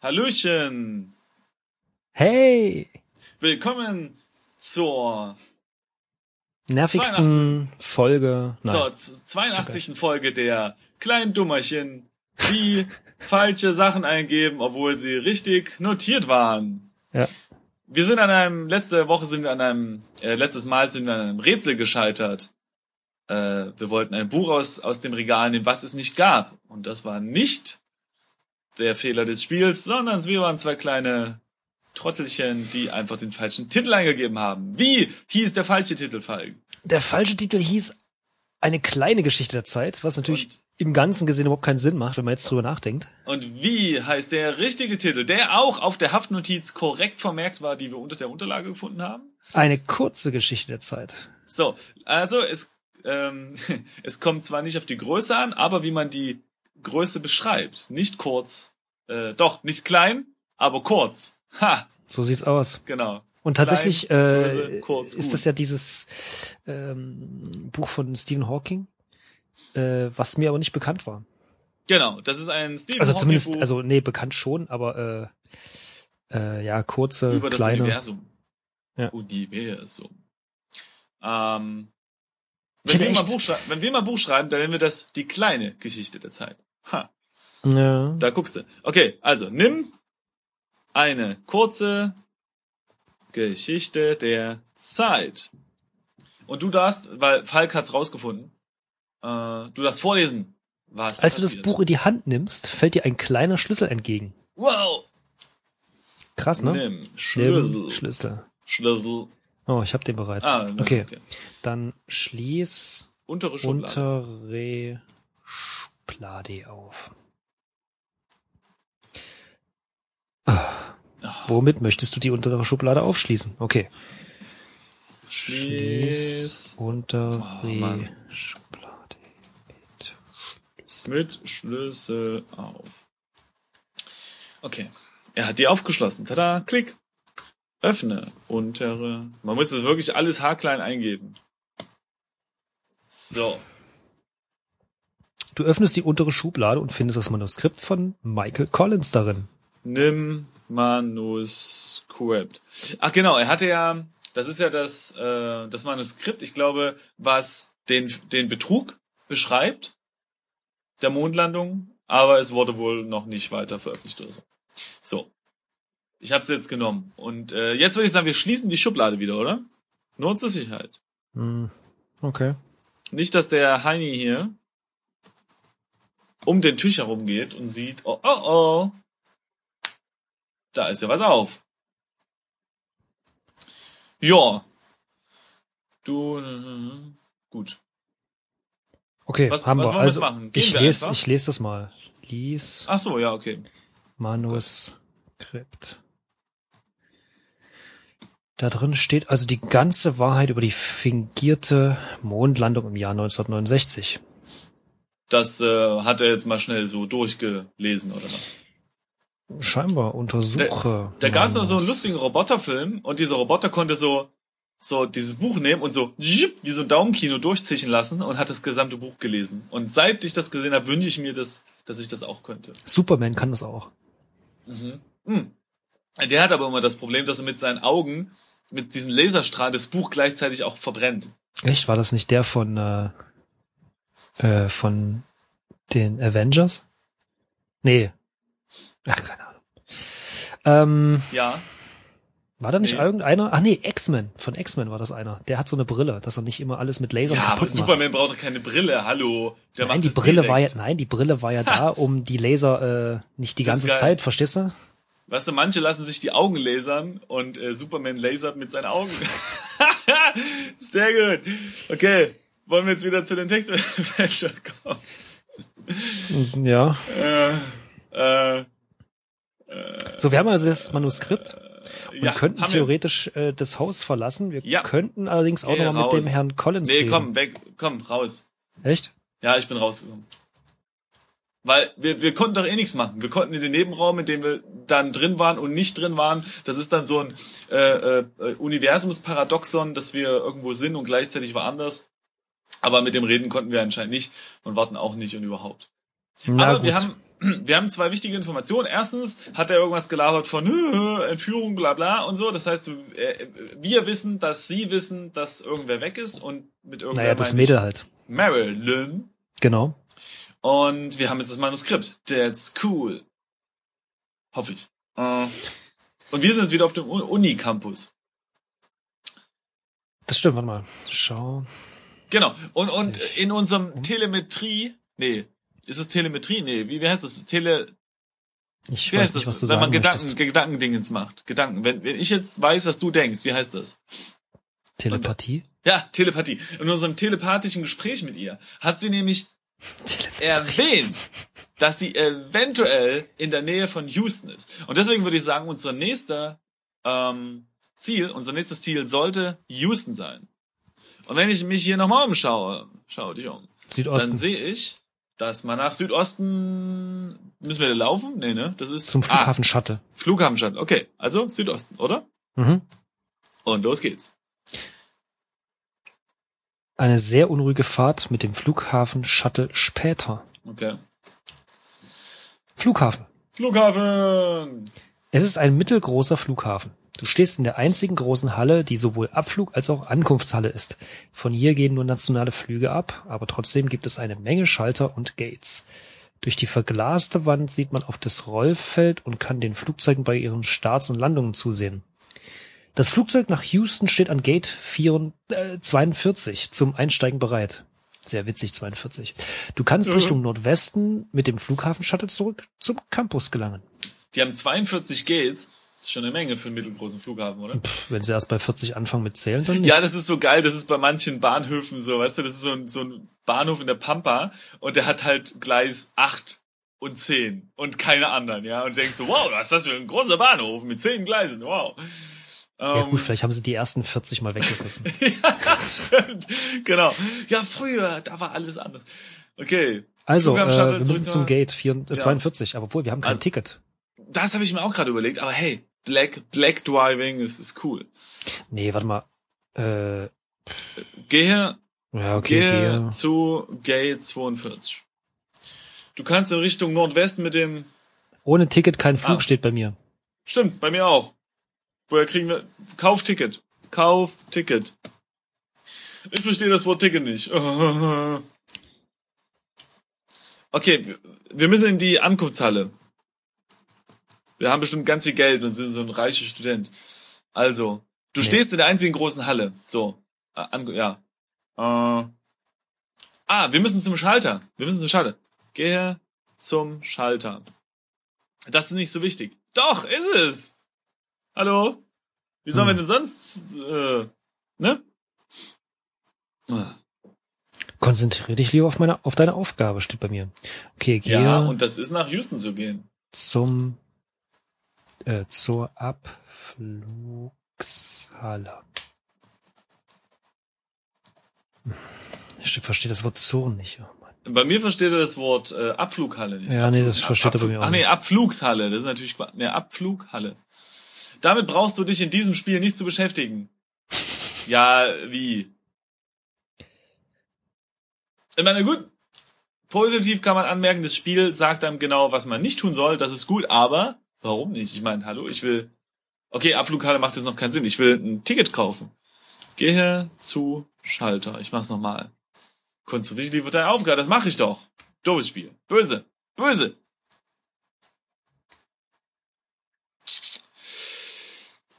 Hallöchen. Hey! Willkommen zur, Nervigsten Folge. Nein. zur z- 82. Folge der kleinen Dummerchen, die falsche Sachen eingeben, obwohl sie richtig notiert waren. Ja. Wir sind an einem, letzte Woche sind wir an einem, äh, letztes Mal sind wir an einem Rätsel gescheitert. Äh, wir wollten ein Buch aus, aus dem Regal nehmen, was es nicht gab. Und das war nicht der Fehler des Spiels, sondern wir waren zwei kleine Trottelchen, die einfach den falschen Titel eingegeben haben. Wie hieß der falsche Titel, Falk? Der falsche Titel hieß Eine kleine Geschichte der Zeit, was natürlich Und- im Ganzen gesehen überhaupt keinen Sinn macht, wenn man jetzt drüber nachdenkt. Und wie heißt der richtige Titel, der auch auf der Haftnotiz korrekt vermerkt war, die wir unter der Unterlage gefunden haben? Eine kurze Geschichte der Zeit. So, also es, ähm, es kommt zwar nicht auf die Größe an, aber wie man die Größe beschreibt. Nicht kurz, äh, doch, nicht klein, aber kurz. Ha, So sieht's aus. genau. Und tatsächlich Klein, äh, kurz, ist das ja dieses ähm, Buch von Stephen Hawking, äh, was mir aber nicht bekannt war. Genau, das ist ein Stephen Also Hawking zumindest, Buch also nee, bekannt schon, aber äh, äh, ja, kurze, über das kleine. Universum. Ja. Universum. Ähm, wenn, wir mal Buch wenn wir mal Buch schreiben, dann nennen wir das die kleine Geschichte der Zeit. Ha. Ja. Da guckst du. Okay, also nimm eine kurze Geschichte der Zeit. Und du darfst, weil Falk hat's rausgefunden, äh, du darfst vorlesen. Was Als du das passiert. Buch in die Hand nimmst, fällt dir ein kleiner Schlüssel entgegen. Wow! Krass, ne? Nimm Nimm Schlüssel. Schlüssel. Schlüssel. Oh, ich hab den bereits. Ah, okay. okay. Dann schließ Untere Schublade. untere Schublade auf. Ah, Womit möchtest du die untere Schublade aufschließen? Okay. Schließ Schließ untere Oh. Schublade mit Schlüssel. mit Schlüssel auf. Okay. Er hat die aufgeschlossen. Tada, klick. Öffne. Untere. Man muss es wirklich alles haarklein eingeben. So. Du öffnest die untere Schublade und findest das Manuskript von Michael Collins darin. Nimm Manuskript. Ach genau, er hatte ja, das ist ja das, äh, das Manuskript, ich glaube, was den, den Betrug beschreibt, der Mondlandung, aber es wurde wohl noch nicht weiter veröffentlicht oder so. So. Ich habe es jetzt genommen. Und äh, jetzt würde ich sagen, wir schließen die Schublade wieder, oder? Nur zur Sicherheit. Hm, okay. Nicht, dass der Heini hier um den Tisch herum geht und sieht, oh, oh, oh, da ist ja was auf. Ja. Du, gut. Okay, Was- haben was wir. Also machen? Gehen ich wir lese, einfach? ich lese das mal. Lies Ach so, ja, okay. Manuskript. Da drin steht also die ganze Wahrheit über die fingierte Mondlandung im Jahr 1969. Das äh, hat er jetzt mal schnell so durchgelesen oder was? Scheinbar untersuche. Da gab es noch so einen lustigen Roboterfilm und dieser Roboter konnte so so dieses Buch nehmen und so wie so ein Daumenkino durchzischen lassen und hat das gesamte Buch gelesen. Und seit ich das gesehen habe, wünsche ich mir das, dass ich das auch könnte. Superman kann das auch. Hm. Der hat aber immer das Problem, dass er mit seinen Augen mit diesen Laserstrahlen das Buch gleichzeitig auch verbrennt. Echt? War das nicht der von äh, äh, von den Avengers? Nee. Ach, keine Ahnung. Ähm, Ja, War da nicht Nee. irgendeiner? Ach nee, X-Men. Von X-Men war das einer. Der hat so eine Brille, dass er nicht immer alles mit Lasern ja, aber kaputt macht. Superman braucht doch keine Brille. Hallo, der Nein, die Brille war ja, direkt. nein, die Brille war ja da, um die Laser äh, nicht die Das ganze. Zeit, verstehst du? Weißt du, manche lassen sich die Augen lasern und äh, Superman lasert mit seinen Augen. Sehr gut. Okay, wollen wir jetzt wieder zu den Textadventure kommen? Ja. Äh, So, wir haben also das Manuskript und ja, könnten haben wir. theoretisch äh, das Haus verlassen. Wir Ja. könnten allerdings auch Geh noch mal mit dem. Herrn Collins Nee, reden. komm, weg, komm, raus. Echt? Ja, ich bin rausgekommen. Weil wir, wir konnten doch eh nichts machen. Wir konnten in den Nebenraum, in dem wir dann drin waren und nicht drin waren, das ist dann so ein äh, äh, Universumsparadoxon, dass wir irgendwo sind und gleichzeitig woanders. Aber mit dem Reden konnten wir anscheinend nicht und warten auch nicht und überhaupt. Na Aber gut. wir haben wir haben zwei wichtige Informationen. Erstens hat er irgendwas gelabert von "Hö, Entführung, bla bla und so. Das heißt, äh, wir wissen, dass sie wissen, dass irgendwer weg ist und mit irgendwer Naja, das Mädel halt. Marilyn. Genau. Und wir haben jetzt das Manuskript. That's cool. Hoffe ich. Äh, Und wir sind jetzt wieder auf dem Uni-Campus. Das stimmt, warte mal. Schau. Genau. Und, und in unserem Telemetrie, nee, ist es Telemetrie? Nee, wie, wie heißt das? Tele, Ich wie weiß heißt nicht, das, was du wenn man Gedanken, möchtest. Gedankendingens macht? Gedanken. Wenn, wenn ich jetzt weiß, was du denkst, wie heißt das? Telepathie? Ja, Telepathie. In unserem telepathischen Gespräch mit ihr hat sie nämlich erwähnt, dass sie eventuell in der Nähe von Houston ist. Und deswegen würde ich sagen, unser nächster ähm, Ziel, unser nächstes Ziel sollte Houston sein. Und wenn ich mich hier nochmal umschaue, schau dich um, dann Südosten. sehe ich, dass man nach Südosten müssen wir da laufen? Nee, ne? Das ist Zum Flughafen Shuttle. Ah, Flughafenstadt. Okay, also Südosten, oder? Mhm. Und los geht's. Eine sehr unruhige Fahrt mit dem Flughafen Shuttle später. Okay. Flughafen. Flughafen. Es ist ein mittelgroßer Flughafen. Du stehst in der einzigen großen Halle, die sowohl Abflug als auch Ankunftshalle ist. Von hier gehen nur nationale Flüge ab, aber trotzdem gibt es eine Menge Schalter und Gates. Durch die verglaste Wand sieht man auf das Rollfeld und kann den Flugzeugen bei ihren Starts und Landungen zusehen. Das Flugzeug nach Houston steht an Gate 4, äh, 42 zum Einsteigen bereit. Sehr witzig, 42. Du kannst Mhm. Richtung Nordwesten mit dem Flughafen-Shuttle zurück zum Campus gelangen. Die haben 42 Gates. Ist schon eine Menge für einen mittelgroßen Flughafen, oder? Pff, Wenn sie erst bei 40 anfangen mit Zählen, dann nicht. Ja, das ist so geil. Das ist bei manchen Bahnhöfen so, weißt du, das ist so ein, so ein Bahnhof in der Pampa und der hat halt Gleis 8 und 10 und keine anderen, ja. Und denkst so, wow, was ist das für ein großer Bahnhof mit 10 Gleisen, wow. Ja Ähm, gut, vielleicht haben sie die ersten 40 mal weggerissen. Stimmt, genau. Ja, früher, da war alles anders. Okay. Also, äh, wir müssen zum Gate 4, äh, 42, aber obwohl, wir haben kein Also- Ticket. Das habe ich mir auch gerade überlegt, aber hey, Black, Black Driving ist, ist cool. Nee, warte mal. Äh, Gehe, ja, okay, gehe gehe. zu Gate 42. Du kannst in Richtung Nordwesten mit dem Ohne Ticket kein Flug Ah. steht bei mir. Stimmt, bei mir auch. Woher kriegen wir? Kaufticket. Kaufticket. Ich verstehe das Wort Ticket nicht. Okay, wir müssen in die Ankunftshalle. Wir haben bestimmt ganz viel Geld und sind so ein reicher Student. Also, du Nee. stehst in der einzigen großen Halle. So, äh, an, ja. Äh, ah, wir müssen zum Schalter. Wir müssen zum Schalter. Gehe zum Schalter. Das ist nicht so wichtig. Doch, ist es. Hallo? Wie sollen wir Hm. denn sonst, äh, ne? Konzentriere dich lieber auf meine, auf deine Aufgabe, steht bei mir. Okay, gehe Ja, und das ist nach Houston zu gehen. zum, zur Abflugshalle. Ich verstehe das Wort Zorn nicht. Oh Mann. Bei mir versteht er das Wort äh, Abflughalle nicht. Ja, nee, das Abflug- versteht er bei Abflug- mir auch Ach nee, nicht. Abflugshalle, das ist natürlich ne, Abflughalle. Damit brauchst du dich in diesem Spiel nicht zu beschäftigen. Ja, wie? Ich meine, gut, positiv kann man anmerken, das Spiel sagt einem genau, was man nicht tun soll, das ist gut, aber warum nicht? Ich meine, hallo, ich will, okay, Abflughalle macht jetzt noch keinen Sinn, ich will ein Ticket kaufen. Gehe zu Schalter, ich mach's nochmal. Konzentriere dich lieber auf deine Aufgabe, das mache ich doch. Doofes Spiel. Böse. Böse.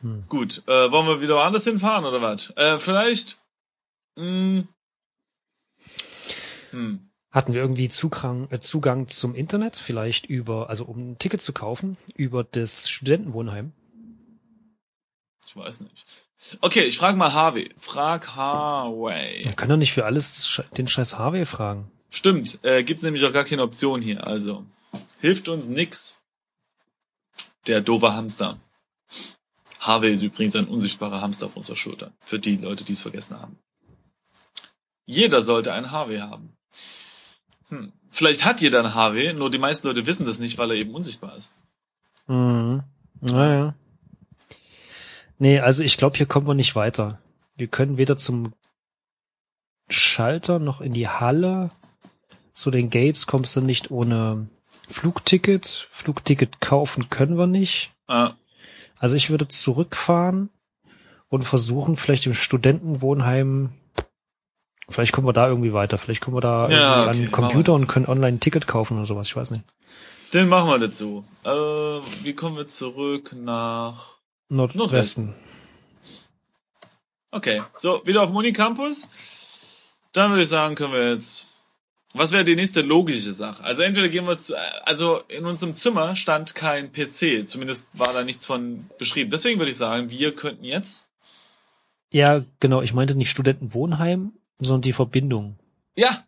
Hm. Gut, äh, wollen wir wieder woanders hinfahren oder was? Äh, vielleicht. Mh, hm. Hatten wir irgendwie Zugang, äh, Zugang zum Internet? Vielleicht über, also um ein Ticket zu kaufen, über das Studentenwohnheim? Ich weiß nicht. Okay, ich frage mal Harvey. Frag Harvey. Man kann doch nicht für alles den scheiß Harvey fragen. Stimmt, äh, gibt's nämlich auch gar keine Option hier. Also hilft uns nix. Der doofe Hamster. Harvey ist übrigens ein unsichtbarer Hamster auf unserer Schulter. Für die Leute, die es vergessen haben. Jeder sollte einen Harvey haben. Hm. Vielleicht hat jeder einen Harvey, nur die meisten Leute wissen das nicht, weil er eben unsichtbar ist. Mhm. Naja. Nee, also ich glaube, hier kommen wir nicht weiter. Wir können weder zum Schalter noch in die Halle. Zu den Gates kommst du nicht ohne Flugticket, Flugticket kaufen können wir nicht. Ah, Also ich würde zurückfahren und versuchen, vielleicht im Studentenwohnheim, vielleicht kommen wir da irgendwie weiter, vielleicht kommen wir da Ja, okay, an Computer und können online ein Ticket kaufen oder sowas, ich weiß nicht. den machen wir dazu. Äh, wie kommen wir zurück nach... Nordwesten. Okay, so, wieder auf dem Unicampus. Dann würde ich sagen, können wir jetzt... Was wäre die nächste logische Sache? Also entweder gehen wir zu... Also in unserem Zimmer stand kein PC. Zumindest war da nichts von beschrieben. Deswegen würde ich sagen, wir könnten jetzt... Ja, genau, ich meinte nicht Studentenwohnheim, sondern die Verbindung. Ja,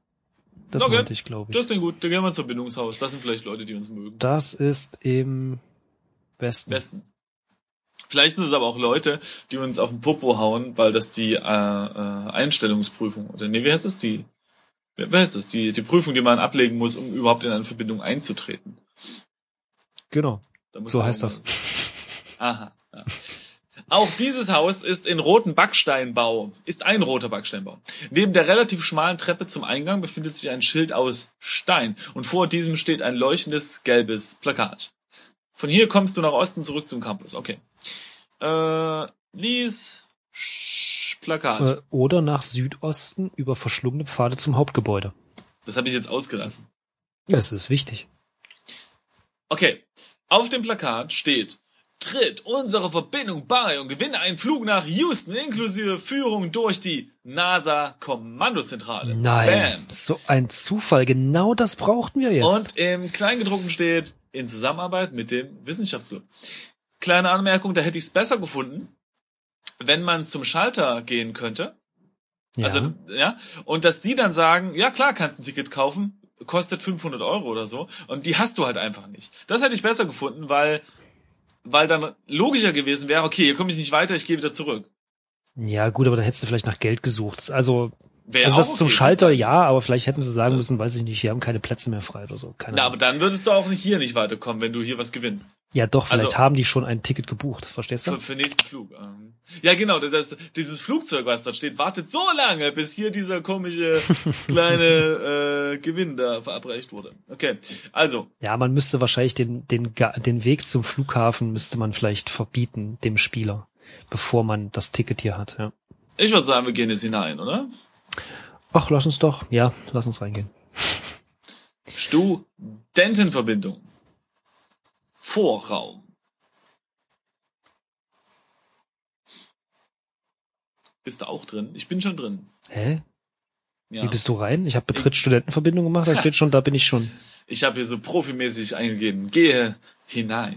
Das Okay. meinte ich, glaube ich. das klingt gut. Dann gehen wir zum Bindungshaus. Das sind vielleicht Leute, die uns mögen. Das ist im Westen. Besten. Vielleicht sind es aber auch Leute, die uns auf den Popo hauen, weil das die äh, äh, Einstellungsprüfung oder nee, wie heißt das die? Wie wie heißt das? Die die Prüfung, die man ablegen muss, um überhaupt in eine Verbindung einzutreten. Genau, so heißt das. Aha. Ja. Auch dieses Haus ist in roten Backsteinbau, ist ein roter Backsteinbau. Neben der relativ schmalen Treppe zum Eingang befindet sich ein Schild aus Stein und vor diesem steht ein leuchtendes gelbes Plakat. Von hier kommst du nach Osten zurück zum Campus. Okay. Äh, lies Plakat. Äh, Oder nach Südosten über verschlungene Pfade zum Hauptgebäude. Das habe ich jetzt ausgelassen. Das ist wichtig. Okay. Auf dem Plakat steht, tritt unsere Verbindung bei und gewinne einen Flug nach Houston inklusive Führung durch die NASA-Kommandozentrale. Nein, Bam. so ein Zufall. Genau das brauchten wir jetzt. Und im Kleingedruckten steht, in Zusammenarbeit mit dem Wissenschaftsclub. Kleine Anmerkung, da hätte ich es besser gefunden, wenn man zum Schalter gehen könnte. ja. Also, ja. Und dass die dann sagen, ja klar, kannst ein Ticket kaufen, kostet 500 Euro oder so. Und die hast du halt einfach nicht. Das hätte ich besser gefunden, weil, weil dann logischer gewesen wäre, okay, hier komme ich nicht weiter, ich gehe wieder zurück. ja, gut, aber dann hättest du vielleicht nach Geld gesucht. Also, Wäre also das zum okay, Schalter, find's ja, aber vielleicht hätten sie sagen müssen, weiß ich nicht, wir haben keine Plätze mehr frei oder so. Keine Na, Ahnung. aber dann würdest du auch nicht hier nicht weiterkommen, wenn du hier was gewinnst. Ja, doch, vielleicht also- haben die schon ein Ticket gebucht. Verstehst du? Für, für nächsten Flug. ähm. Ja, genau, das, dieses Flugzeug, was dort steht, wartet so lange, bis hier dieser komische kleine äh, Gewinn da verabreicht wurde. Okay, also, Ja, man müsste wahrscheinlich den, den, den Weg zum Flughafen müsste man vielleicht verbieten, dem Spieler, bevor man das Ticket hier hat, ja. ich würde sagen, wir gehen jetzt hinein, oder? Ach, lass uns doch, ja, lass uns reingehen. Studentenverbindung. Vorraum. Bist du auch drin? Ich bin schon drin. Hä? Ja. Wie bist du rein? Ich habe Betritt Studentenverbindung gemacht, da steht schon, da bin ich schon. Ich habe hier so profimäßig eingegeben. Gehe hinein.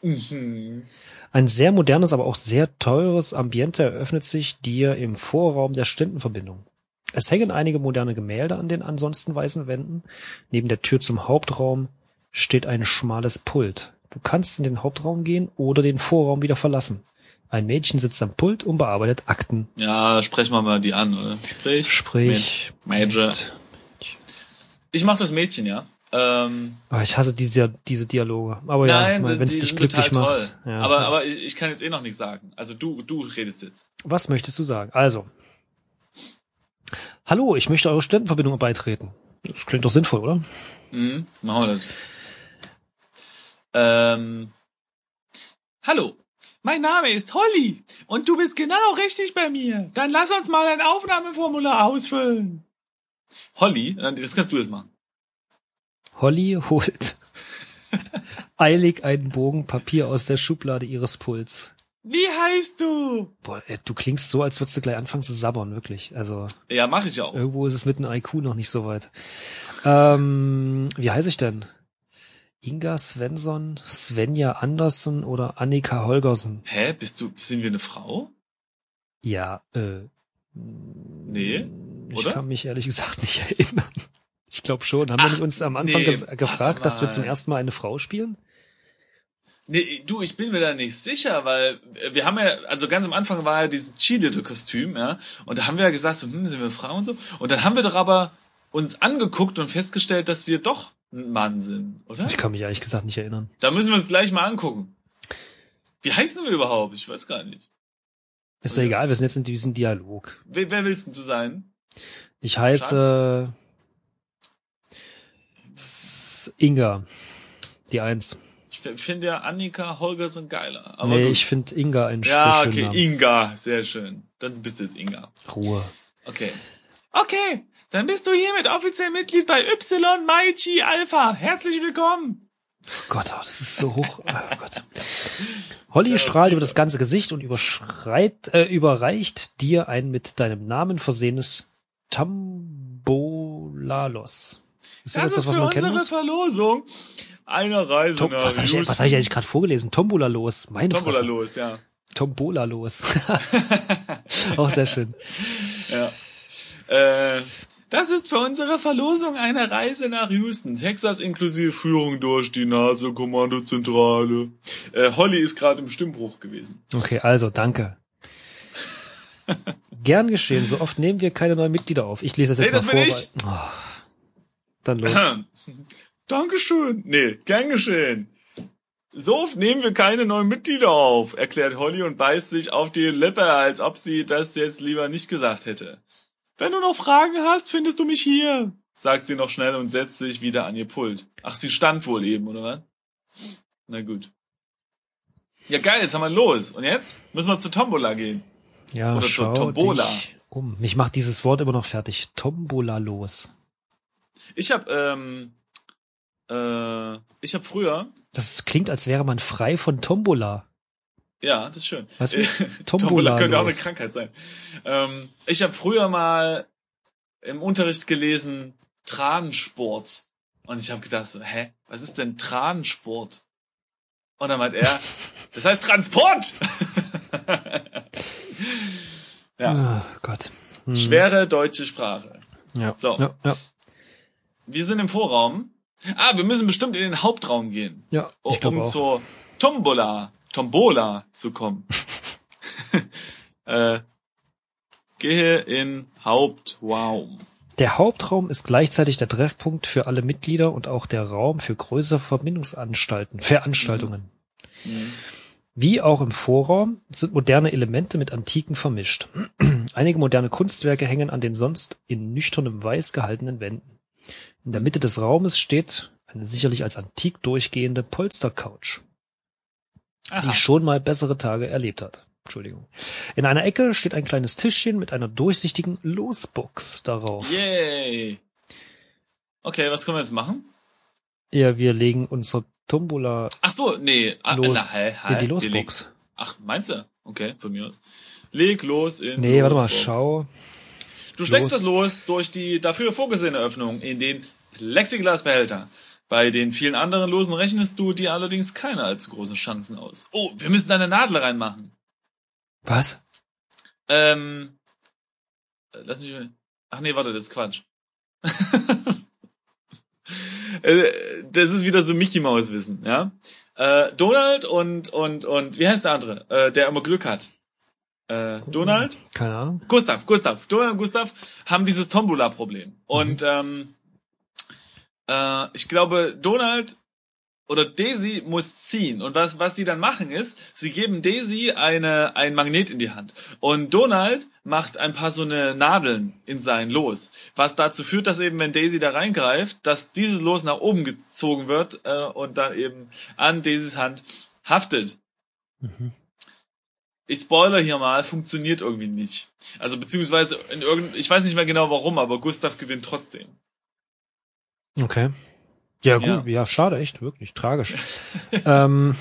Mhm. Ein sehr modernes, aber auch sehr teures Ambiente eröffnet sich dir im Vorraum der Studentenverbindung. Es hängen einige moderne Gemälde an den ansonsten weißen Wänden. Neben der Tür zum Hauptraum steht ein schmales Pult. Du kannst in den Hauptraum gehen oder den Vorraum wieder verlassen. Ein Mädchen sitzt am Pult und bearbeitet Akten. Ja, sprechen wir mal die an, oder? Sprich. Sprich. Major. Ich mach das Mädchen, ja. Ähm, Oh, ich hasse diese, diese Dialoge. Aber nein, ja, wenn es dich glücklich macht. toll. Ja, aber ja. aber ich, ich kann jetzt eh noch nicht sagen. Also du du redest jetzt. Was möchtest du sagen? Also. Hallo, ich möchte eure Studentenverbindung beitreten. Das klingt doch sinnvoll, oder? Mhm, machen wir das. Ähm, hallo, mein Name ist Holly und du bist genau richtig bei mir. Dann lass uns mal ein Aufnahmeformular ausfüllen. Holly, äh, das kannst du jetzt machen. Holly holt eilig einen Bogen Papier aus der Schublade ihres Puls. Wie heißt du? Boah, ey, du klingst so, als würdest du gleich anfangen zu sabbern, wirklich. Also Ja, mach ich auch. irgendwo ist es mit einem IQ noch nicht so weit. Ähm, wie heiße ich denn? Inga Svensson, Svenja Andersson oder Annika Holgersen? Hä, bist du, sind wir eine Frau? Ja, äh. Nee, Ich oder? kann mich ehrlich gesagt nicht erinnern. Ich glaube schon. Haben wir Ach, nicht uns am Anfang nee, gefragt, dass wir zum ersten Mal eine Frau spielen? Nee, du, ich bin mir da nicht sicher, weil äh, wir haben ja, also ganz am Anfang war ja dieses Cheerleader-Kostüm, ja, und da haben wir ja gesagt, so, hm, sind wir Frauen und so, und dann haben wir doch aber uns angeguckt und festgestellt, dass wir doch Mann sind, oder? Ich kann mich ehrlich gesagt nicht erinnern. Da müssen wir uns gleich mal angucken. Wie heißen wir überhaupt? Ich weiß gar nicht. Ist ja egal, wir sind jetzt in diesem Dialog. Wer, wer willst denn du sein? Ich heiße S- Inga. Die Eins. Ich finde ja Annika Holgersen geiler. Aber nee, gut. ich finde Inga ein ja, okay. Inga, sehr schön. Dann bist du jetzt Inga. Ruhe. Okay. Okay, dann bist du hiermit offiziell Mitglied bei Y Maichi Alpha. Herzlich willkommen. Oh Gott, oh, das ist so hoch. Oh Gott. Holly strahlt über das ganze Gesicht und überschreit, äh, überreicht dir ein mit deinem Namen versehenes Tambolalos. Ist Das, ist für unsere Verlosung eine Reise Tom, nach was habe ich, was hab ich eigentlich gerade vorgelesen? Tombola los. Meine Tombola Fresse. los, ja. Tombola los. Auch sehr schön. Ja. Äh, das ist für unsere Verlosung eine Reise nach Houston, Texas inklusive Führung durch die NASA-Kommandozentrale. Äh, Holly ist gerade im Stimmbruch gewesen. Okay, also danke. Gern geschehen. So oft nehmen wir keine neuen Mitglieder auf. Ich lese das jetzt das mal bin vor. ich. Weil, oh, dann los. Dankeschön. Nee, gern geschehen. So oft nehmen wir keine neuen Mitglieder auf, erklärt Holly und beißt sich auf die Lippe, als ob sie das jetzt lieber nicht gesagt hätte. Wenn du noch Fragen hast, findest du mich hier, sagt sie noch schnell und setzt sich wieder an ihr Pult. Ach, sie stand wohl eben, oder was? Na gut. Ja geil, jetzt haben wir los. Und jetzt müssen wir zu Tombola gehen. Ja, Oder zur schau Tombola. dich um. Mich macht dieses Wort immer noch fertig. Tombola los. Ich hab, ähm, äh, ich hab früher, Das klingt, als wäre man frei von Tombola. Ja, das ist schön. Weißt du, Tombola Tombola könnte auch eine. Krankheit sein. Ähm, ich habe früher mal im Unterricht gelesen Transport und ich habe gedacht so, hä, was ist denn Transport? Und dann meint er, das heißt Transport. ja, Oh Gott. Hm. schwere deutsche Sprache. Ja. So. Ja, ja. Wir sind im Vorraum. Ah, wir müssen bestimmt in den Hauptraum gehen. ja um ich glaube auch. zur Tombola, Tombola zu kommen. äh, gehe in Hauptraum. Der Hauptraum ist gleichzeitig der Treffpunkt für alle Mitglieder und auch der Raum für größere Verbindungsanstalten, Veranstaltungen. Wie auch im Vorraum sind moderne Elemente mit antiken vermischt. Einige moderne Kunstwerke hängen an den sonst in nüchternem Weiß gehaltenen Wänden. In der Mitte des Raumes steht eine sicherlich als antik durchgehende Polstercouch, Aha. die schon mal bessere Tage erlebt hat. Entschuldigung. In einer Ecke steht ein kleines Tischchen mit einer durchsichtigen Losbox darauf. Yay. Okay, was können wir jetzt machen? Ja, wir legen unsere Tombola Ach so, nee. Ah, los na, hä, hä, in die Losbox. Ach, meinst du? Okay, von mir aus. Leg los in Nee, warte mal, Losbox. schau. Du steckst los. das los durch die dafür vorgesehene Öffnung in den Plexiglasbehälter. Bei den vielen anderen Losen rechnest du dir allerdings keine allzu großen Chancen aus. Oh, wir müssen da eine Nadel reinmachen. Was? Ähm, äh, lass mich mal. Ach nee, warte, das ist Quatsch. Äh, das ist wieder so Mickey Maus Wissen, ja. Äh, Donald und und und wie heißt der andere, äh, der immer Glück hat? Äh, Donald, Keine Ahnung. Gustav, Gustav, Donald und Gustav haben dieses Tombola-Problem und ähm, äh, ich glaube Donald oder Daisy muss ziehen. Und was, was sie dann machen ist, sie geben Daisy eine, ein Magnet in die Hand. Und Donald macht ein paar so eine Nadeln in sein Los. Was dazu führt, dass eben, wenn Daisy da reingreift, dass dieses Los nach oben gezogen wird äh, und dann eben an Daisys Hand haftet. Ich spoiler hier mal, funktioniert irgendwie nicht. Also beziehungsweise in irgend, ich weiß nicht mehr genau warum, aber Gustav gewinnt trotzdem. Okay. Ja, gut, Ja. ja, schade, echt, wirklich, tragisch. ähm,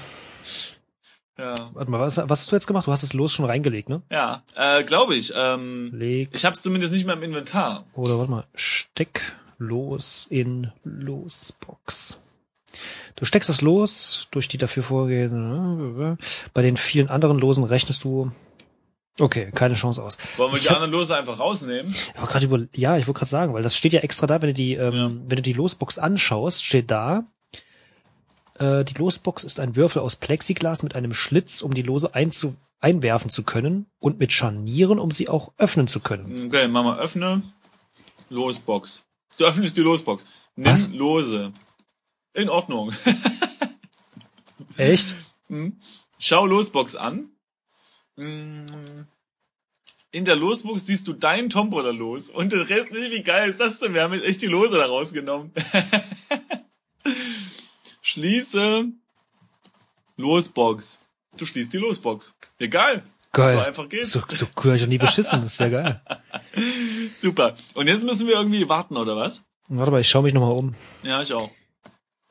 Ja, warte mal, was, was hast du jetzt gemacht? Du hast das Los schon reingelegt, ne? ja, äh, glaube ich. Ähm, Leg, ich habe es zumindest nicht mehr im Inventar. oder warte mal, steck Los in Losbox. Du steckst das Los durch die dafür vorgehende, bei den vielen anderen Losen rechnest du, okay, keine Chance aus. Wollen wir Ich die hab- anderen Lose einfach rausnehmen? Ich war gerade über, ja, ich wollte gerade sagen, weil das steht ja extra da, wenn du die, ähm, Ja. wenn du die Losbox anschaust, steht da, äh, die Losbox ist ein Würfel aus Plexiglas mit einem Schlitz, um die Lose einzu einwerfen zu können und mit Scharnieren, um sie auch öffnen zu können. Okay, Mama, öffne. Losbox. Du öffnest die Losbox. Nimm Was? Lose. In Ordnung. Echt? Schau Losbox an. Mm. In der Losbox siehst du dein Tombola los und den Rest nicht. Wie geil ist das denn? Wir haben jetzt echt die Lose da rausgenommen. Schließe Losbox. Du schließt die Losbox. Egal. Geil. So einfach geht's. So, so cool hab ich noch nie beschissen. ist sehr geil. Super. Und jetzt müssen wir irgendwie warten, oder was? Warte mal, ich schaue mich nochmal um. Ja, ich auch.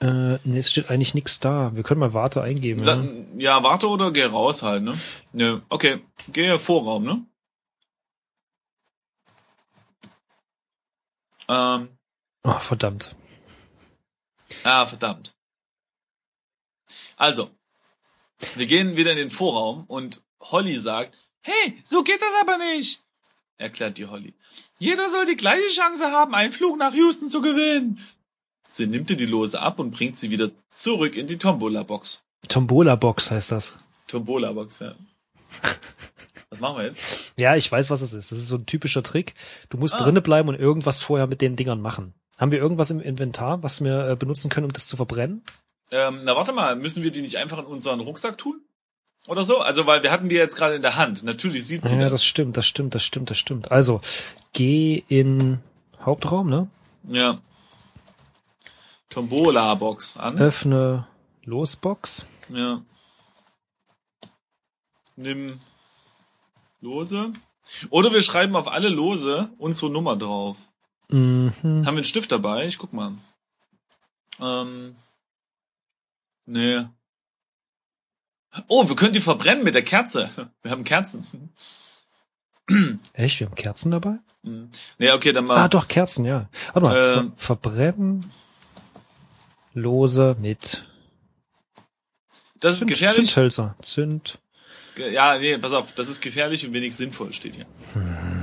Äh, nee, es steht eigentlich nichts da. Wir können mal Warte eingeben. Da, Ja. ja, warte oder geh raus halt, ne? Ne, okay. Geh Vorraum, ne? Ähm, Oh, verdammt. ah, verdammt. Also, wir gehen wieder in den Vorraum und Holly sagt, hey, so geht das aber nicht, erklärt die Holly. Jeder soll die gleiche Chance haben, einen Flug nach Houston zu gewinnen. Sie nimmt ihr die Lose ab und bringt sie wieder zurück in die Tombola-Box. Tombola-Box heißt das. Tombola-Box, ja. Was machen wir jetzt? Ja, ich weiß, was es ist. Das ist so ein typischer Trick. Du musst Ah. drinnen bleiben und irgendwas vorher mit den Dingern machen. Haben wir irgendwas im Inventar, was wir äh, benutzen können, um das zu verbrennen? Ähm, na warte mal, müssen wir die nicht einfach in unseren Rucksack tun? Oder so? Also, weil wir hatten die jetzt gerade in der Hand. Natürlich sieht sie Ja, das. das stimmt, das stimmt, das stimmt, das stimmt. Also, geh in Hauptraum, ne? Ja. Tombola-Box an. Öffne Losbox. Ja. Nimm Lose. Oder wir schreiben auf alle Lose unsere Nummer drauf. Mhm. Haben wir einen Stift dabei? Ich guck mal. Ähm. Nee. Oh, wir können die verbrennen mit der Kerze. Wir haben Kerzen. Echt? Wir haben Kerzen dabei? Hm. Nee, okay, dann Ah, mal. doch, Kerzen, ja. Warte mal. Ähm. ver verbrennen. Lose mit Das ist Zünd, gefährlich. Zündhölzer. Zünd. Ja, nee, pass auf, das ist gefährlich und wenig sinnvoll, steht hier.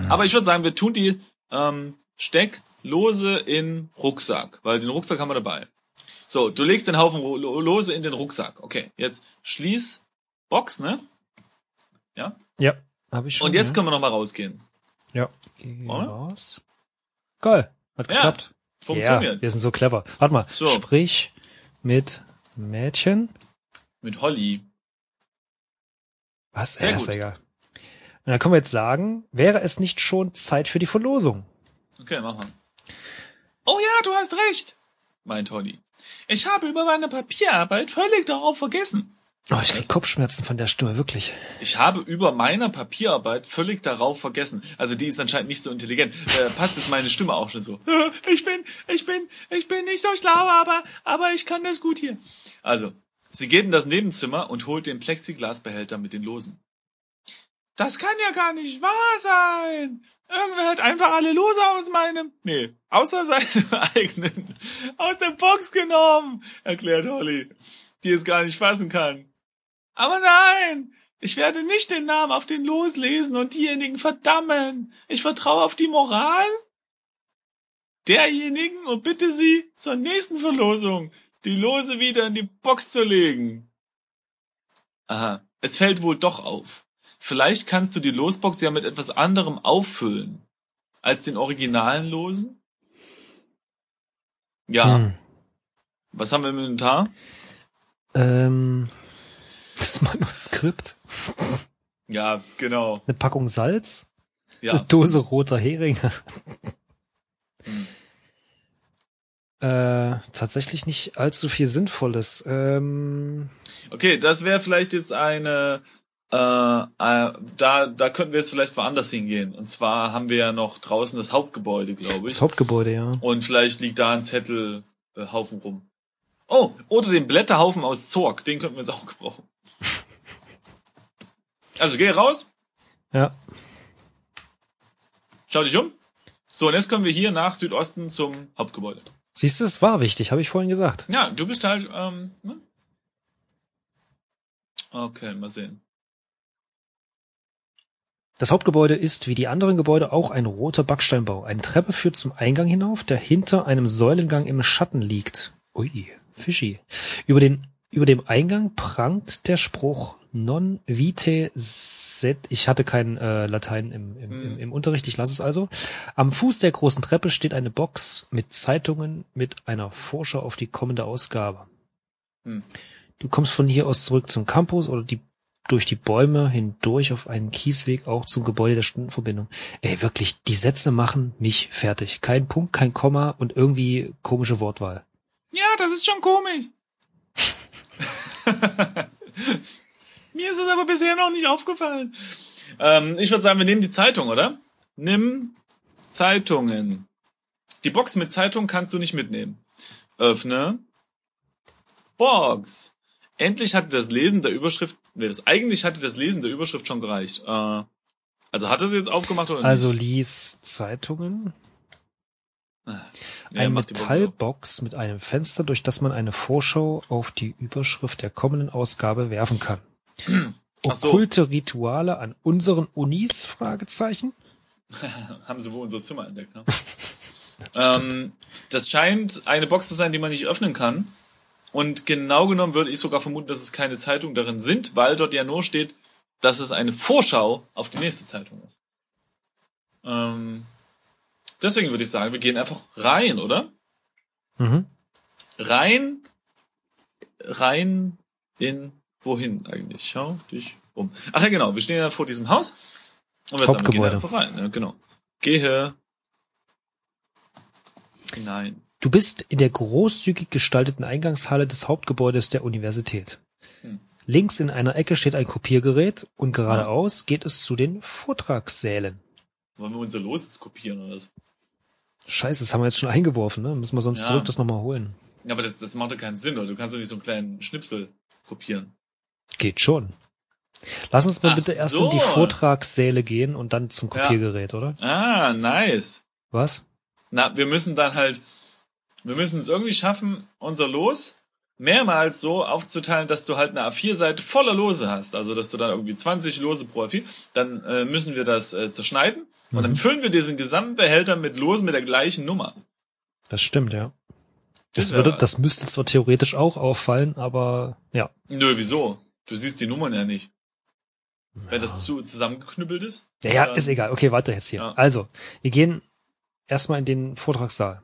Aber ich würde sagen, wir tun die ähm, Stecklose in Rucksack, weil den Rucksack haben wir dabei. So, du legst den Haufen Lose in den Rucksack. Okay, jetzt schließ Box, ne? Ja. Ja, habe ich schon. Und jetzt ja. können wir noch mal rausgehen. Ja. Geh raus. Geil. Hat Ja, geklappt. Ja, Funktioniert. wir sind so clever. Warte mal. So. Sprich mit Mädchen. Mit Holly. Was? Sehr ja, ist gut. egal. Und dann können wir jetzt sagen, wäre es nicht schon Zeit für die Verlosung? Okay, mach mal. Oh ja, du hast recht, meint Holly. Ich habe über meine Papierarbeit völlig darauf vergessen. Oh, ich krieg Kopfschmerzen von der Stimme, wirklich. Ich habe über meiner Papierarbeit völlig darauf vergessen. Also die ist anscheinend nicht so intelligent. Äh, passt jetzt meine Stimme auch schon so. Ich bin, ich bin, ich bin nicht so schlau, aber, aber ich kann das gut hier. Also, sie geht in das Nebenzimmer und holt den Plexiglasbehälter mit den Losen. Das kann ja gar nicht wahr sein. Irgendwer hat einfach alle Lose aus meinem, nee, außer seinem eigenen, aus der Box genommen, erklärt Holly, die es gar nicht fassen kann. Aber nein, ich werde nicht den Namen auf den Los lesen und diejenigen verdammen. Ich vertraue auf die Moral derjenigen und bitte sie zur nächsten Verlosung die Lose wieder in die Box zu legen. Aha, es fällt wohl doch auf. Vielleicht kannst du die Losbox ja mit etwas anderem auffüllen als den originalen Losen? Ja. Hm. Was haben wir im Inventar? Ähm, das Manuskript. Ja, genau. Eine Packung Salz. Ja. Eine Dose roter Heringe. Hm. Äh, tatsächlich nicht allzu viel Sinnvolles. Ähm, Okay, das wäre vielleicht jetzt eine, äh, äh, da, da könnten wir jetzt vielleicht woanders hingehen. Und zwar haben wir ja noch draußen das Hauptgebäude, glaube ich. das Hauptgebäude, ja. Und vielleicht liegt da ein Zettelhaufen Haufen rum. Oh, oder den Blätterhaufen aus Zorg, den könnten wir jetzt auch gebrauchen. Also geh raus, Ja. schau dich um. So, und jetzt kommen wir hier nach Südosten zum Hauptgebäude. Siehst du, es war wichtig, habe ich vorhin gesagt. Ja, du bist halt, ähm, ne? Okay, mal sehen. Das Hauptgebäude ist wie die anderen Gebäude auch ein roter Backsteinbau. Eine Treppe führt zum Eingang hinauf, der hinter einem Säulengang im Schatten liegt. Ui, fishy. Über den über dem Eingang prangt der Spruch Non vitae sed. Ich hatte kein äh, Latein im, im, im, im Unterricht, ich lasse es also. Am Fuß der großen Treppe steht eine Box mit Zeitungen mit einer Vorschau auf die kommende Ausgabe. Hm. Du kommst von hier aus zurück zum Campus oder die durch die Bäume hindurch auf einen Kiesweg auch zum Gebäude der Stundenverbindung. Ey, wirklich, die Sätze machen mich fertig. Kein Punkt, kein Komma und irgendwie komische Wortwahl. Ja, das ist schon komisch. Mir ist es aber bisher noch nicht aufgefallen. Ähm, ich würde sagen, wir nehmen die Zeitung, oder? Nimm Zeitungen. Die Box mit Zeitung kannst du nicht mitnehmen. Öffne. Box. Endlich hatte das Lesen der Überschrift, nee, das, eigentlich hatte das Lesen der Überschrift schon gereicht. Äh, also hat er sie jetzt aufgemacht oder Also nicht? lies Zeitungen. Ja, Eine. Metallbox mit einem Fenster, durch das man eine Vorschau auf die Überschrift der kommenden Ausgabe werfen kann. So. Okkulte Rituale an unseren Unis? Fragezeichen. Haben sie wohl unser Zimmer entdeckt, ne? ähm, das scheint eine Box zu sein, die man nicht öffnen kann. Und genau genommen würde ich sogar vermuten, dass es keine Zeitungen darin sind, weil dort ja nur steht, dass es eine Vorschau auf die nächste Zeitung ist. Ähm, deswegen würde ich sagen, wir gehen einfach rein, oder? Mhm. Rein, rein in wohin eigentlich? Schau dich um. Ach ja, genau, wir stehen ja vor diesem Haus. Und wir sagen, wir gehen einfach rein. Ja, genau. Gehe hinein. Du bist in der großzügig gestalteten Eingangshalle des Hauptgebäudes der Universität. Hm. Links in einer Ecke steht ein Kopiergerät und geradeaus geht es zu den Vortragssälen. Wollen wir unser Los jetzt kopieren oder was? Scheiße, das haben wir jetzt schon eingeworfen, ne? Müssen wir sonst Ja. zurück das nochmal holen. Ja, aber das, das macht doch keinen Sinn, oder? Du kannst doch nicht so einen kleinen Schnipsel kopieren. Geht schon. Lass uns mal Ach bitte erst in die so. Vortragssäle gehen und dann zum Ja. Kopiergerät, oder? Ah, nice. Was? Na, wir müssen dann halt, wir müssen es irgendwie schaffen, unser Los mehrmals so aufzuteilen, dass du halt eine A4-Seite voller Lose hast. Also, dass du dann irgendwie 20 Lose pro A4. Dann äh, müssen wir das äh, zerschneiden und dann füllen wir diesen gesamten Behälter mit Losen mit der gleichen Nummer. Das stimmt, ja. Das würde, das müsste zwar theoretisch auch auffallen, aber ja. Nö, wieso? Du siehst die Nummern ja nicht. Wenn das zu zusammengeknüppelt ist. Ja, ja, ist egal. Okay, weiter jetzt hier. Ja. Also, wir gehen erstmal in den Vortragssaal.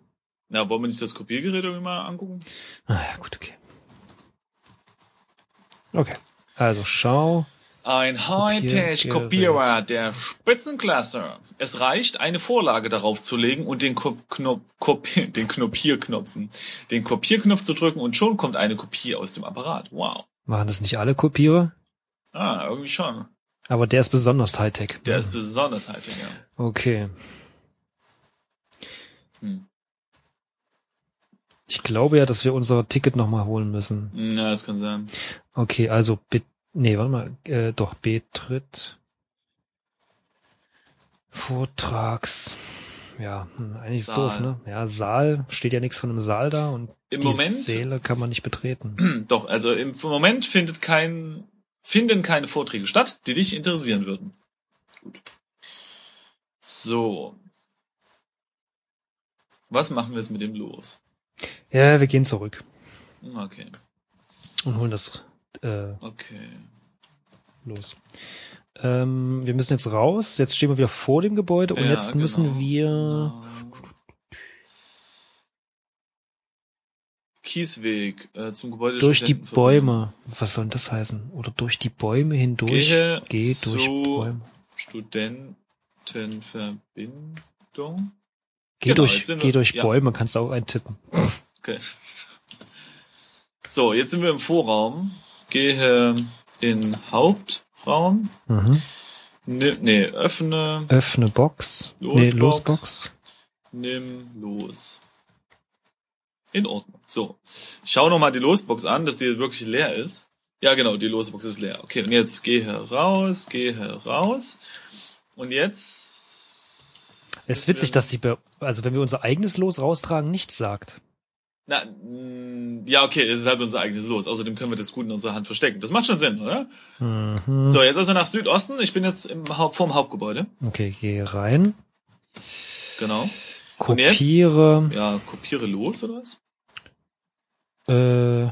Na, wollen wir nicht das Kopiergerät irgendwie mal angucken? Ah ja, gut, okay. Okay. Also schau. Ein Hightech-Kopierer der Spitzenklasse. Es reicht, eine Vorlage darauf zu legen und den, Ko Knop Kopi den Kopierknopfen, den Kopierknopf zu drücken und schon kommt eine Kopie aus dem Apparat. Wow. Machen das nicht alle Kopierer? Ah, irgendwie schon. Aber der ist besonders Hightech. Der ist besonders Hightech, ja. Okay. Hm. Ich glaube ja, dass wir unser Ticket nochmal holen müssen. Ja, das kann sein. Okay, also be nee, warte mal, äh, doch Betritt Vortrags. Ja, hm, eigentlich ist Saal. doof, ne? Ja, Saal, steht ja nichts von einem Saal da und Im die Moment- Säle kann man nicht betreten. Doch, also im Moment findet kein, finden keine Vorträge statt, die dich interessieren würden. Gut. So. Was machen wir jetzt mit dem los? Ja, wir gehen zurück Okay, und holen das äh, okay. los. Ähm, wir müssen jetzt raus. Jetzt stehen wir wieder vor dem Gebäude und Ja, jetzt müssen genau. wir Kiesweg äh, zum Gebäude. durch die. Bäume. Was soll denn das heißen? Oder durch die Bäume hindurch? Gehe Geh durch Bäume. Studentenverbindung. Geh Genau, durch, geh wir- durch ja. Bäume, kannst du auch eintippen. Okay. So, jetzt sind wir im Vorraum. Gehe in Hauptraum. Mhm. Ne, nee, öffne, Öffne Box. Losbox. Nee, Losbox. nimm los. In Ordnung. So. Ich schau noch mal die Losbox an, dass die wirklich leer ist. Ja, genau, die Losbox ist leer. Okay, und jetzt gehe raus, gehe raus. Und jetzt... Es ist witzig, dass sie, also wenn wir unser eigenes Los raustragen, nichts sagt. Na, mh, ja, okay, es ist halt unser eigenes Los. Außerdem können wir das gut in unserer Hand verstecken. Das macht schon Sinn, oder? Mhm. So, jetzt also nach Südosten. Ich bin jetzt im Haupt, vorm Hauptgebäude. Okay, geh rein. Genau. Und jetzt? Kopiere Ja, kopiere los, oder was? äh,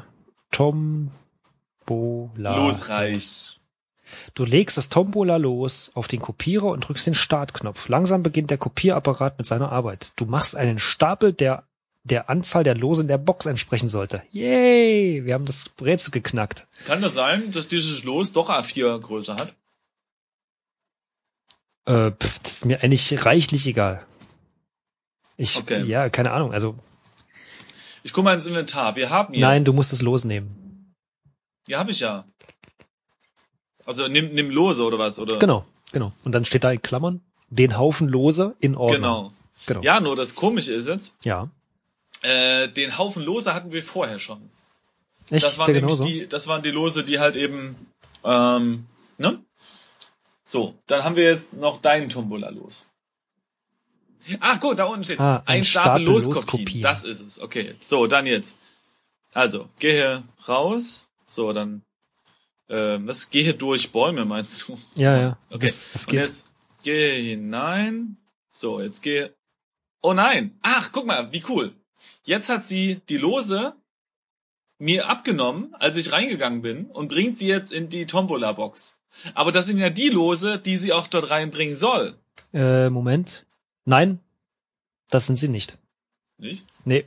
Tombola. Losreicht. Du legst das Tombola los auf den Kopierer und drückst den Startknopf. Langsam beginnt der Kopierapparat mit seiner Arbeit. Du machst einen Stapel, der der Anzahl der Lose in der Box entsprechen sollte. Yay! Wir haben das Rätsel geknackt. Kann das sein, dass dieses Los doch A4 Größe hat? Äh, pff, das ist mir eigentlich reichlich egal. Ich, Okay. ja, keine Ahnung. Also, Ich guck mal ins Inventar. Wir haben jetzt. nein, du musst es losnehmen. Ja, hab ich ja. Also nimm, nimm Lose oder was, oder? Genau, genau. Und dann steht da in Klammern, den Haufen Lose in Ordnung. Genau. Genau. Ja, nur das Komische ist jetzt, Ja. äh, den Haufen Lose hatten wir vorher schon. Echt? Das waren nämlich genauso? die, das waren die Lose, die halt eben, ähm, ne? So, dann haben wir jetzt noch deinen Tombola los. Ach gut, da unten steht Ah, ein, ein Stapel Stapel Loskopien. Loskopien. Das ist es. Okay, so dann jetzt. Also gehe raus. So dann. Ähm, was gehe durch Bäume meinst du? Ja, ja. Okay. Das, das Und geht. jetzt gehe hinein. So, jetzt gehe. Oh nein! Ach, guck mal, wie cool. Jetzt hat sie die Lose mir abgenommen, als ich reingegangen bin, und bringt sie jetzt in die Tombola-Box. Aber das sind ja die Lose, die sie auch dort reinbringen soll. Äh, Moment. Nein, das sind sie nicht. Nicht? Nee.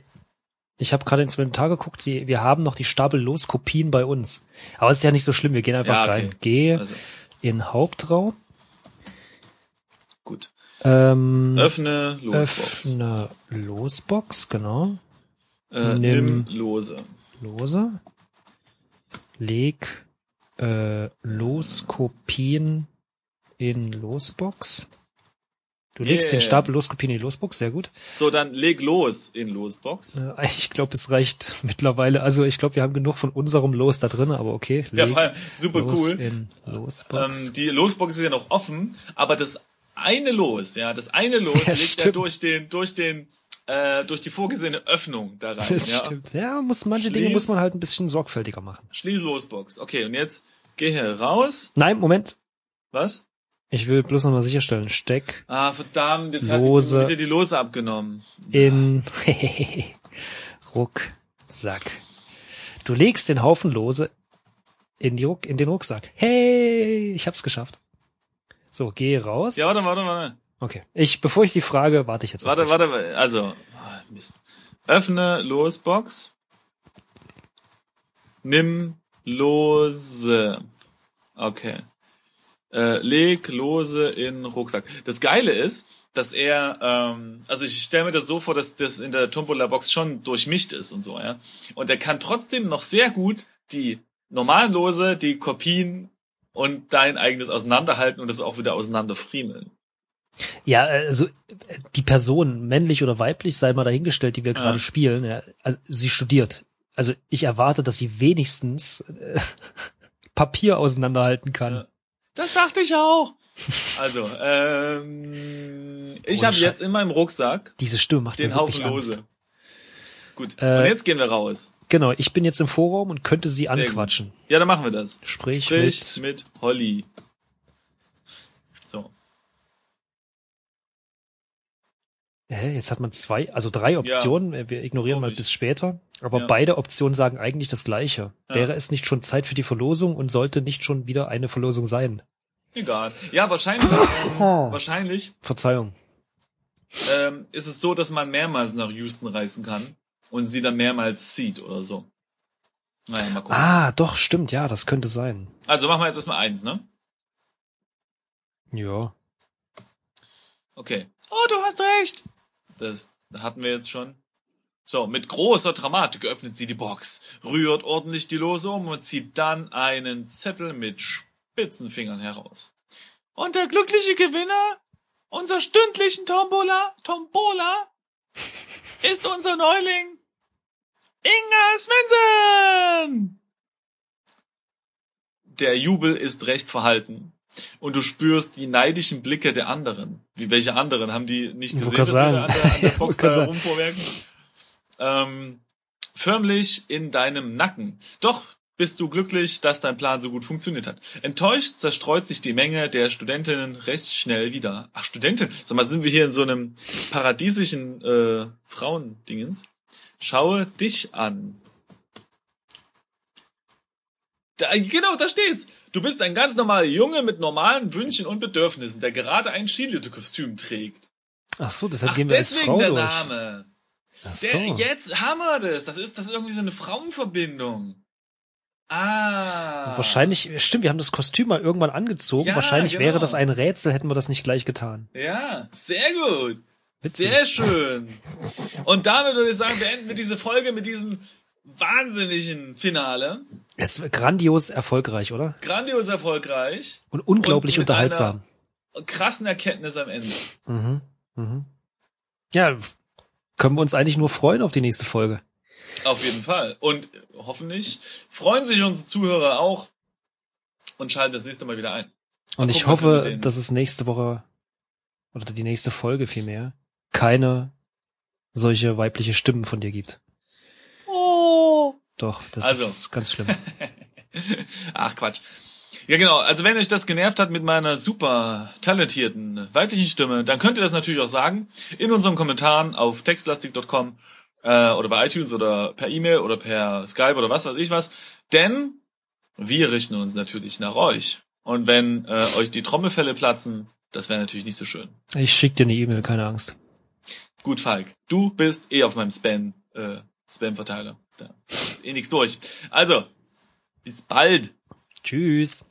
Ich habe gerade ins Inventar geguckt, sie, wir haben noch die Stapel los Kopien bei uns. Aber ist ja nicht so schlimm, wir gehen einfach Ja, okay. rein. Geh Also, in Hauptraum. gut. Ähm, Öffne Losbox. öffne Losbox, genau. Äh, nimm- nimm Lose. Lose. Leg äh, Loskopien in Losbox. Du legst den Yeah. Stapel Loskopien in die Losbox, sehr gut. So, dann leg los in Losbox. Äh, ich glaube, es reicht mittlerweile. Also ich glaube, wir haben genug von unserem Los da drin, aber okay. Ja, allem super Los cool. in Losbox. Ähm, die Losbox ist ja noch offen, aber das eine Los, ja, das eine Los Ja, legt er stimmt. durch den, durch den, äh, durch die vorgesehene Öffnung da rein. das ja. stimmt. Ja, muss manche Dinge Schließ. muss man halt ein bisschen sorgfältiger machen. Schließ Losbox. Okay, und jetzt geh hier raus. Nein, Moment. Was? Ich will bloß nochmal sicherstellen. Steck Ah, verdammt, jetzt Lose. hat die, wieder die Lose abgenommen. in Rucksack. Du legst den Haufen Lose in, die Ruck, in den Rucksack. Hey, ich hab's geschafft. So, geh raus. Ja, warte, warte, warte. Okay. Ich, bevor ich sie frage, warte ich jetzt. Warte, dich. warte, also, ah, Mist. Öffne Losbox. Nimm Lose. Okay. Äh, leg Lose in Rucksack. Das Geile ist, dass er, ähm, also ich stelle mir das so vor, dass das in der Tombola-Box schon durchmischt ist und so, ja. Und er kann trotzdem noch sehr gut die normalen Lose, die Kopien und dein eigenes auseinanderhalten und das auch wieder auseinanderfriemeln. Ja, also die Person, männlich oder weiblich, sei mal dahingestellt, die wir gerade Ja. spielen. Ja, also sie studiert. Also ich erwarte, dass sie wenigstens äh, Papier auseinanderhalten kann. Ja. Das dachte ich auch. Also, ähm, ich habe jetzt in meinem Rucksack Diese Stimme macht den Haufen Angst. Lose. Gut, Äh, und jetzt gehen wir raus. Genau, ich bin jetzt im Vorraum und könnte sie Sehr gut. anquatschen. Ja, dann machen wir das. Sprich, Sprich mit mit Holly. So. Hä, jetzt hat man zwei, also drei Optionen. Wir ignorieren mal bis später. Aber Ja. beide Optionen sagen eigentlich das Gleiche. Ja. Wäre es nicht schon Zeit für die Verlosung und sollte nicht schon wieder eine Verlosung sein? Egal. Ja, wahrscheinlich, ähm, wahrscheinlich Verzeihung. ähm, ist es so, dass man mehrmals nach Houston reisen kann und sie dann mehrmals sieht oder so. Naja, mal gucken. Ah, doch, stimmt, ja, das könnte sein. Also machen wir jetzt erstmal eins, ne? Ja. Okay. Oh, du hast recht. Das hatten wir jetzt schon. So, mit großer Dramatik öffnet sie die Box, rührt ordentlich die Lose um und zieht dann einen Zettel mit spitzen Fingern heraus. Und der glückliche Gewinner unserer stündlichen Tombola, Tombola, ist unser Neuling Inga Svensson! Der Jubel ist recht verhalten. Und du spürst die neidischen Blicke der anderen. Wie welche anderen? Haben die nicht Ich gesehen, dass wir gerade da an sagen. der, an der Box da sagen. rumvorwerken? Ähm, förmlich in deinem Nacken. Doch bist du glücklich, dass dein Plan so gut funktioniert hat. Enttäuscht zerstreut sich die Menge der Studentinnen recht schnell wieder. Ach, Studentin? Sag mal, sind wir hier in so einem paradiesischen äh, Frauendingens? Schaue dich an. Da, genau, da steht's. Du bist ein ganz normaler Junge mit normalen Wünschen und Bedürfnissen, der gerade ein Skilifte-Kostüm trägt. Ach so, deshalb Ach, gehen wir als deswegen Frau der durch. Name. Ach Der, so. Jetzt haben wir das. Das ist, das ist irgendwie so eine Frauenverbindung. Ah. Wahrscheinlich, stimmt, wir haben das Kostüm mal irgendwann angezogen. Ja, Wahrscheinlich genau. wäre das ein Rätsel, hätten wir das nicht gleich getan. Ja, sehr gut. Witzig. Sehr schön. Und damit würde ich sagen, beenden wir diese Folge mit diesem wahnsinnigen Finale. Es war grandios erfolgreich, oder? Grandios erfolgreich. Und unglaublich Und unterhaltsam. Krassen Erkenntnis am Ende. Mhm. Mhm. Ja, können wir uns eigentlich nur freuen auf die nächste Folge. Auf jeden Fall. Und hoffentlich freuen sich unsere Zuhörer auch und schalten das nächste Mal wieder ein. Und ich gucken, hoffe, dass es nächste Woche oder die nächste Folge vielmehr keine solche weibliche Stimmen von dir gibt. Oh. Doch, das Also. ist ganz schlimm. Ach Quatsch. Ja genau, also wenn euch das genervt hat mit meiner super talentierten weiblichen Stimme, dann könnt ihr das natürlich auch sagen in unseren Kommentaren auf textlastik.com äh, oder bei iTunes oder per E-Mail oder per Skype oder was weiß ich was. Denn wir richten uns natürlich nach euch. Und wenn äh, euch die Trommelfälle platzen, das wäre natürlich nicht so schön. Ich schick dir eine E-Mail, keine Angst. Gut, Falk, du bist eh auf meinem Spam, äh, Spam-Verteiler. Da eh nichts durch. Also, bis bald. Tschüss.